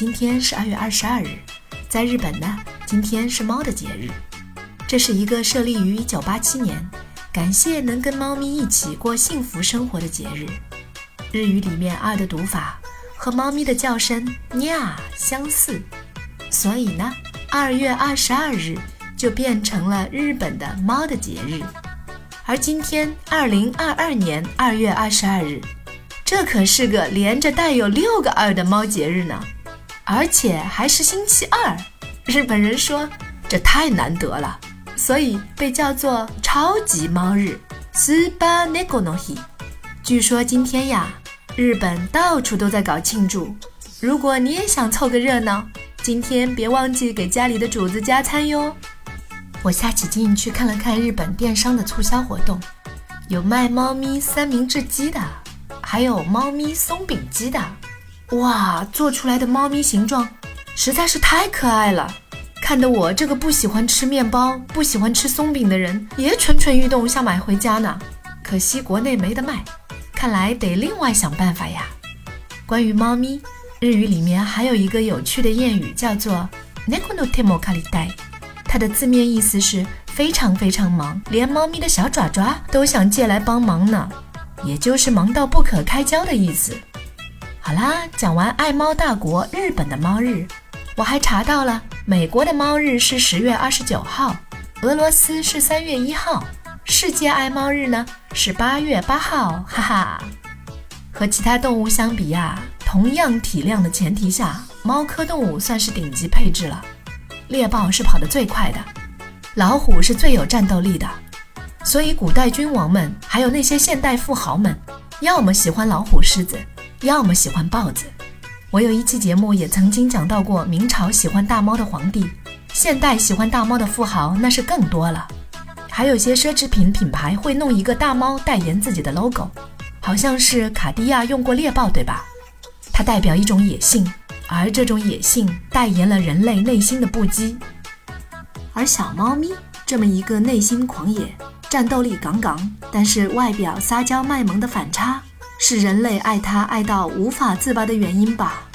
今天是二月二十二日，在日本呢，今天是猫的节日。这是一个设立于一九八七年，感谢能跟猫咪一起过幸福生活的节日。日语里面“二”的读法和猫咪的叫声喵相似，所以呢，二月二十二日就变成了日本的猫的节日。而今天，二零二二年二月二十二日，这可是个连着带有六个“二”的猫节日呢，而且还是星期二。日本人说这太难得了，所以被叫做“超级猫日 ”（Super Neko no Hi）。据说今天呀，日本到处都在搞庆祝。如果你也想凑个热闹，今天别忘记给家里的主子加餐哟。我下起劲去看了看日本电商的促销活动，有卖猫咪三明治机的，还有猫咪松饼机的。哇，做出来的猫咪形状实在是太可爱了，看得我这个不喜欢吃面包、不喜欢吃松饼的人也蠢蠢欲动，想买回家呢。可惜国内没得卖，看来得另外想办法呀。关于猫咪，日语里面还有一个有趣的谚语，叫做 “neko no temo kari d a。它的字面意思是非常非常忙，连猫咪的小爪爪都想借来帮忙呢，也就是忙到不可开交的意思。好啦，讲完爱猫大国日本的猫日，我还查到了美国的猫日是十月二十九号，俄罗斯是三月一号，世界爱猫日呢是八月八号，哈哈。和其他动物相比呀，同样体量的前提下，猫科动物算是顶级配置了。猎豹是跑得最快的，老虎是最有战斗力的，所以古代君王们还有那些现代富豪们，要么喜欢老虎、狮子，要么喜欢豹子。我有一期节目也曾经讲到过，明朝喜欢大猫的皇帝，现代喜欢大猫的富豪那是更多了。还有些奢侈品品牌会弄一个大猫代言自己的 logo，好像是卡地亚用过猎豹，对吧？它代表一种野性。而这种野性代言了人类内心的不羁，而小猫咪这么一个内心狂野、战斗力杠杠，但是外表撒娇卖萌的反差，是人类爱他爱到无法自拔的原因吧？